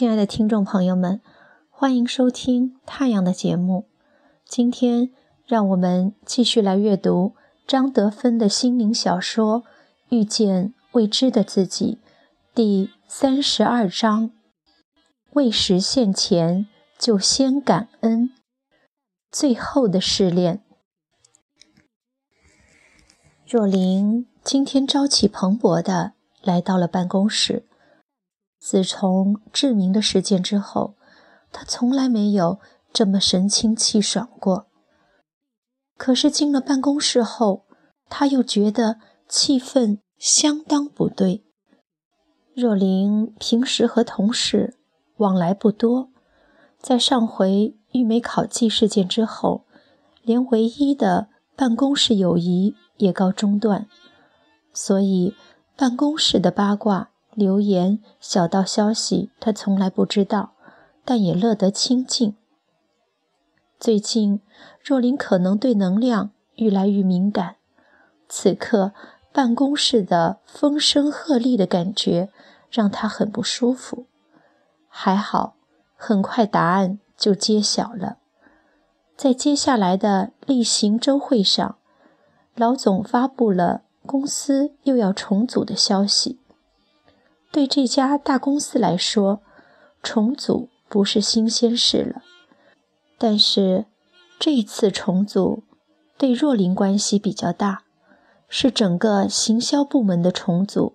亲爱的听众朋友们，欢迎收听太阳的节目。今天，让我们继续来阅读张德芬的心灵小说《遇见未知的自己》第三十二章：未实现前就先感恩。最后的试炼。若琳今天朝气蓬勃地来到了办公室。自从志明的事件之后，他从来没有这么神清气爽过。可是进了办公室后，他又觉得气氛相当不对。若琳平时和同事往来不多，在上回玉梅考绩事件之后，连唯一的办公室友谊也告中断，所以办公室的八卦。流言、小道消息，他从来不知道，但也乐得清静。最近，若琳可能对能量愈来愈敏感，此刻办公室的风声鹤唳的感觉让他很不舒服。还好，很快答案就揭晓了。在接下来的例行周会上，老总发布了公司又要重组的消息。对这家大公司来说，重组不是新鲜事了。但是，这次重组对若琳关系比较大，是整个行销部门的重组，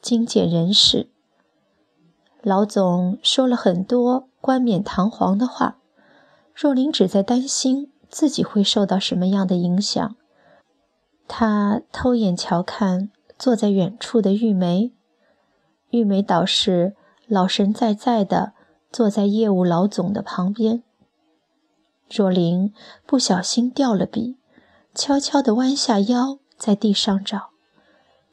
精简人事。老总说了很多冠冕堂皇的话，若琳只在担心自己会受到什么样的影响。他偷眼瞧看坐在远处的玉梅。玉梅导师老神在在的坐在业务老总的旁边。若琳不小心掉了笔，悄悄地弯下腰在地上找，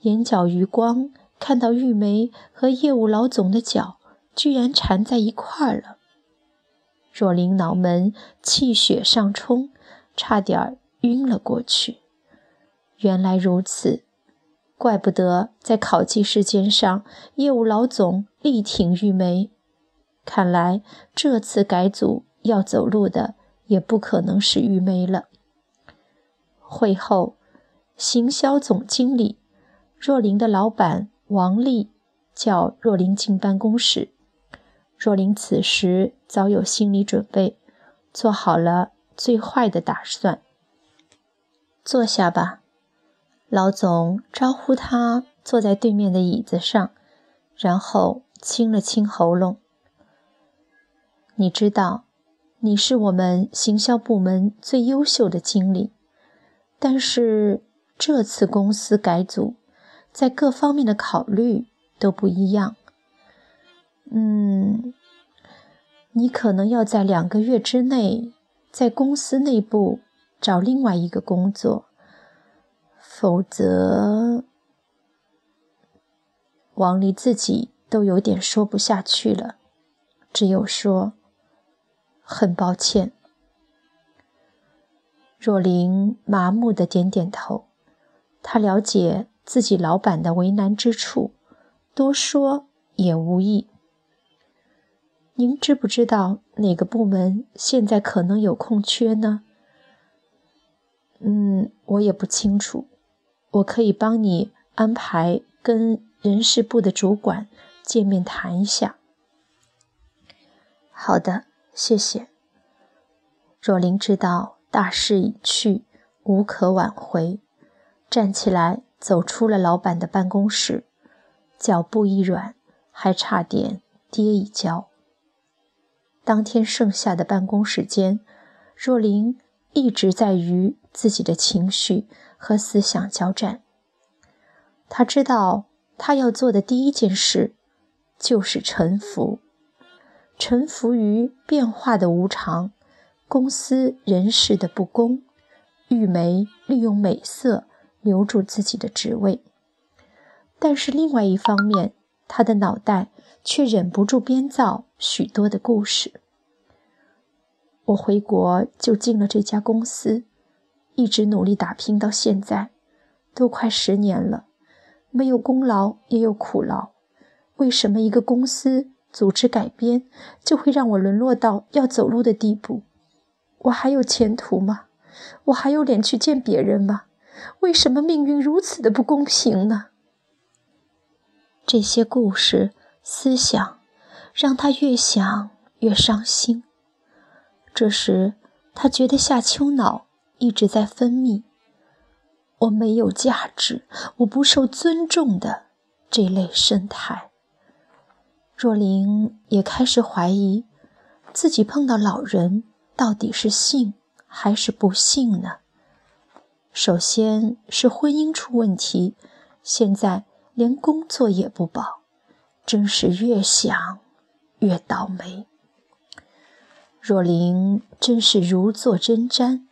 眼角余光看到玉梅和业务老总的脚居然缠在一块儿了。若琳脑门气血上冲，差点晕了过去。原来如此。怪不得在考绩事件上，业务老总力挺玉梅。看来这次改组要走路的也不可能是玉梅了。会后，行销总经理若琳的老板王丽叫若琳进办公室。若琳此时早有心理准备，做好了最坏的打算。坐下吧。老总招呼他坐在对面的椅子上，然后清了清喉咙。你知道，你是我们行销部门最优秀的经理，但是这次公司改组，在各方面的考虑都不一样。嗯，你可能要在两个月之内，在公司内部找另外一个工作。否则，王离自己都有点说不下去了，只有说：“很抱歉。”若琳麻木的点点头，她了解自己老板的为难之处，多说也无益。您知不知道哪个部门现在可能有空缺呢？嗯，我也不清楚。我可以帮你安排跟人事部的主管见面谈一下。好的，谢谢。若琳知道大势已去，无可挽回，站起来走出了老板的办公室，脚步一软，还差点跌一跤。当天剩下的办公时间，若琳一直在于自己的情绪。和思想交战。他知道，他要做的第一件事就是臣服，臣服于变化的无常，公司人事的不公。玉梅利用美色留住自己的职位，但是另外一方面，他的脑袋却忍不住编造许多的故事。我回国就进了这家公司。一直努力打拼到现在，都快十年了，没有功劳也有苦劳。为什么一个公司组织改编，就会让我沦落到要走路的地步。我还有前途吗？我还有脸去见别人吗？为什么命运如此的不公平呢？这些故事、思想，让他越想越伤心。这时，他觉得下丘脑一直在分泌“我没有价值，我不受尊重”的这类生态。若琳也开始怀疑，自己碰到老人到底是幸还是不幸呢？首先是婚姻出问题，现在连工作也不保，真是越想越倒霉。若琳真是如坐针毡，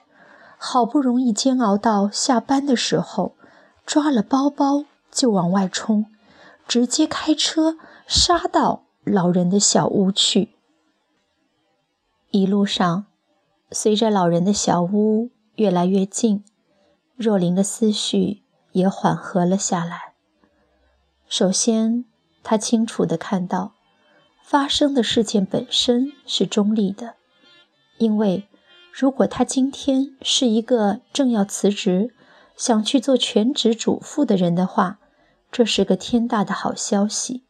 好不容易煎熬到下班的时候，抓了包包就往外冲，直接开车杀到老人的小屋去。一路上，随着老人的小屋越来越近。若琳的思绪也缓和了下来。首先，她清楚地看到，发生的事件本身是中立的，因为如果他今天是一个正要辞职、想去做全职主妇的人的话，这是个天大的好消息。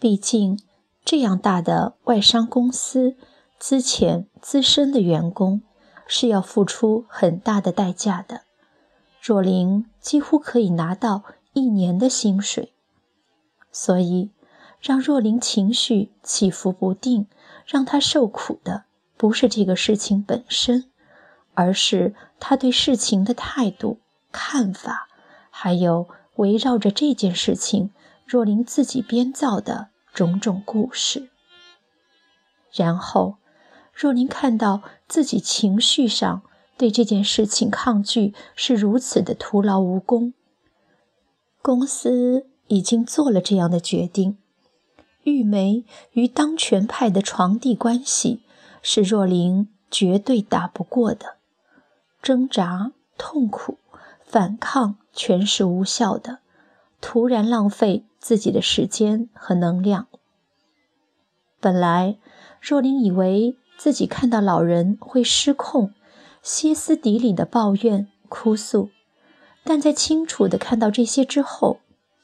毕竟，这样大的外商公司，资浅资深的员工是要付出很大的代价的。若琳几乎可以拿到一年的薪水，所以让若琳情绪起伏不定，让她受苦的不是这个事情本身，而是他对事情的态度、看法，还有围绕着这件事情，若琳自己编造的种种故事。然后，若琳看到自己情绪上。对这件事情抗拒是如此的徒劳无功。公司已经做了这样的决定，玉梅与当权派的床地关系是若琳绝对打不过的，挣扎、痛苦、反抗全是无效的，徒然浪费自己的时间和能量。本来若琳以为自己看到老人会失控。歇斯底里的抱怨、哭诉，但在清楚的看到这些之后，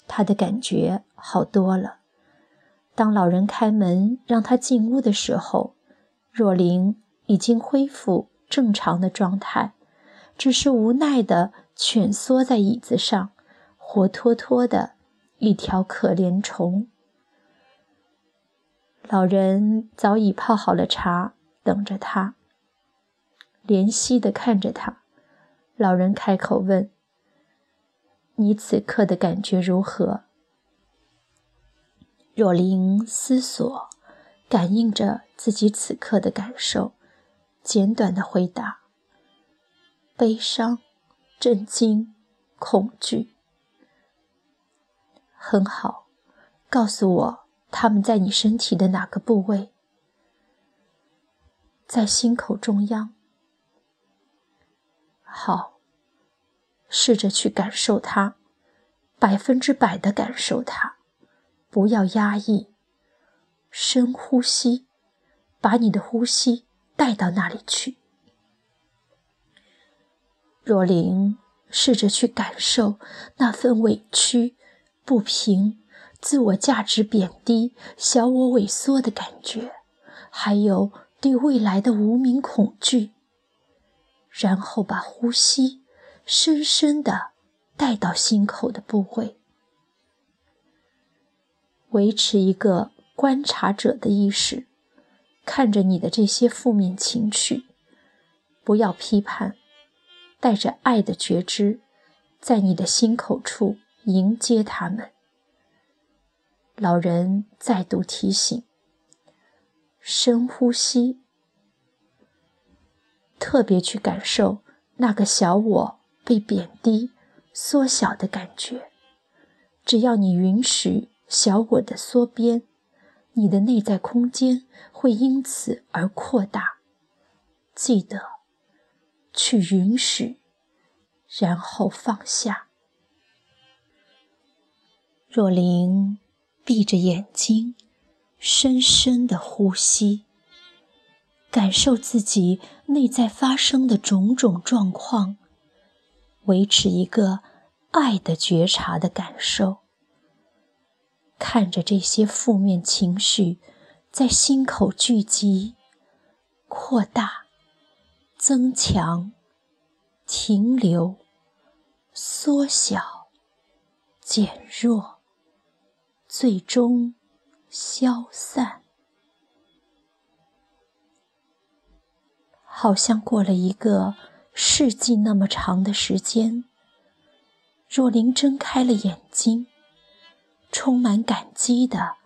他的感觉好多了。当老人开门让他进屋的时候，若琳已经恢复正常的状态，只是无奈的蜷缩在椅子上，活脱脱的一条可怜虫。老人早已泡好了茶，等着他。怜惜地看着他，老人开口问：“你此刻的感觉如何？”若琳思索，感应着自己此刻的感受，简短的回答：“悲伤、震惊、恐惧。”很好，告诉我他们在你身体的哪个部位？在心口中央。好，试着去感受它，百分之百的感受它，不要压抑，深呼吸，把你的呼吸带到那里去。若琳试着去感受那份委屈、不平、自我价值贬低、小我萎缩的感觉，还有对未来的无名恐惧。然后把呼吸深深的带到心口的部位，维持一个观察者的意识，看着你的这些负面情绪，不要批判，带着爱的觉知，在你的心口处迎接他们。老人再度提醒：深呼吸。特别去感受那个小我被贬低、缩小的感觉。只要你允许小我的缩编，你的内在空间会因此而扩大。记得去允许，然后放下。若琳闭着眼睛，深深的呼吸，感受自己内在发生的种种状况，维持一个爱的觉察的感受。看着这些负面情绪在心口聚集、扩大、增强、停留、缩小、减弱，最终消散，好像过了一个世纪那么长的时间。若琳睁开了眼睛。充满感激的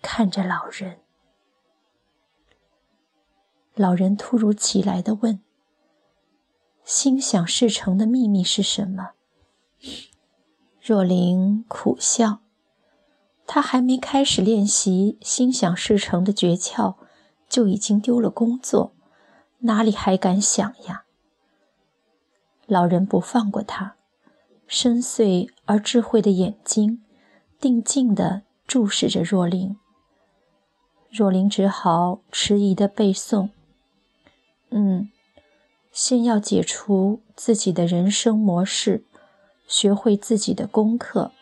看着老人，老人突如其来的问：“心想事成的秘密是什么？”若琳苦笑，他还没开始练习心想事成的诀窍，就已经丢了工作，哪里还敢想呀？老人不放过他，深邃而智慧的眼睛。定静地注视着若琳，若琳只好迟疑地背诵：“嗯，先要解除自己的人生模式，学会自己的功课，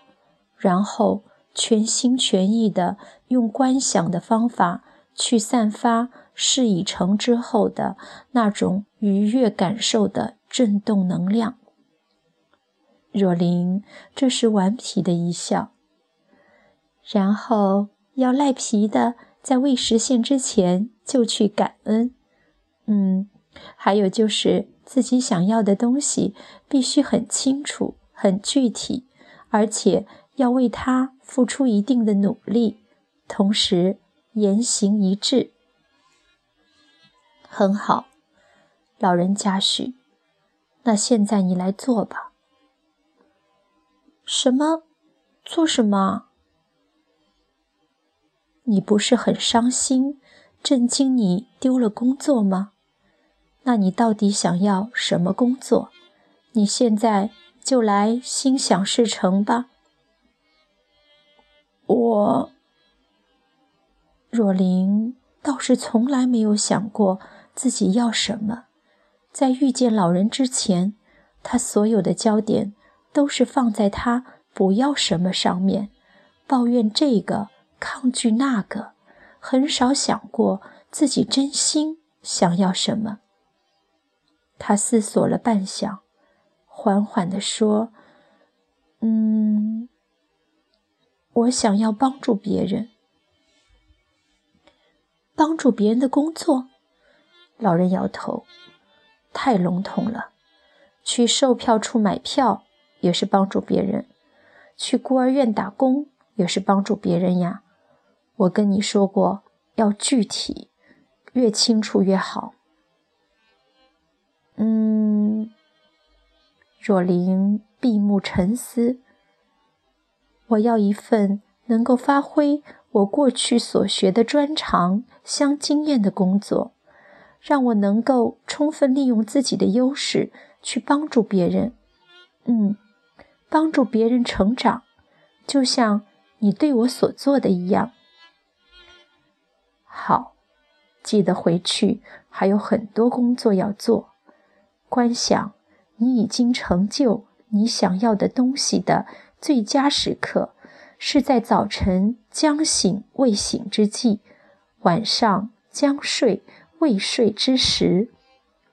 然后全心全意地用观想的方法去散发事已成之后的那种愉悦感受的震动能量。”若琳这时顽皮的一笑。然后要赖皮的在未实现之前就去感恩，嗯，还有就是自己想要的东西必须很清楚、很具体，而且要为它付出一定的努力，同时言行一致。很好，老人家许，那现在你来做吧。什么？做什么？你不是很伤心、震惊？你丢了工作吗？那你到底想要什么工作？你现在就来心想事成吧。我，若琳倒是从来没有想过自己要什么。在遇见老人之前，他所有的焦点都是放在他不要什么上面，抱怨这个。抗拒那个，很少想过自己真心想要什么。他思索了半晌，缓缓地说：“嗯，我想要帮助别人，帮助别人的工作。”老人摇头：“太笼统了。去售票处买票也是帮助别人，去孤儿院打工也是帮助别人呀。”我跟你说过，要具体，越清楚越好。嗯，若琳闭目沉思。我要一份能够发挥我过去所学的专长相经验的工作，让我能够充分利用自己的优势去帮助别人。嗯，帮助别人成长，就像你对我所做的一样。好，记得回去还有很多工作要做。观想你已经成就你想要的东西的最佳时刻，是在早晨将醒未醒之际，晚上将睡未睡之时，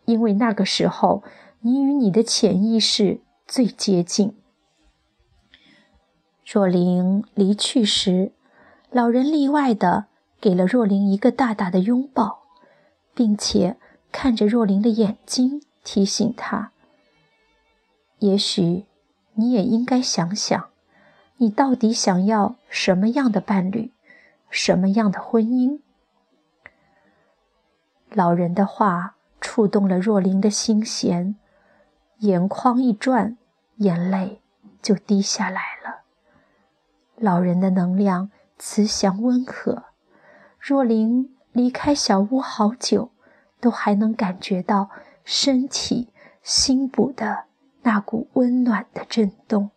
因为那个时候你与你的潜意识最接近。若琳离去时，老人例外的。给了若琳一个大大的拥抱，并且看着若琳的眼睛，提醒她：“也许你也应该想想，你到底想要什么样的伴侣，什么样的婚姻。”老人的话触动了若琳的心弦，眼眶一转，眼泪就滴下来了。老人的能量慈祥温和。若琳离开小屋好久，都还能感觉到身体、心部的那股温暖的震动。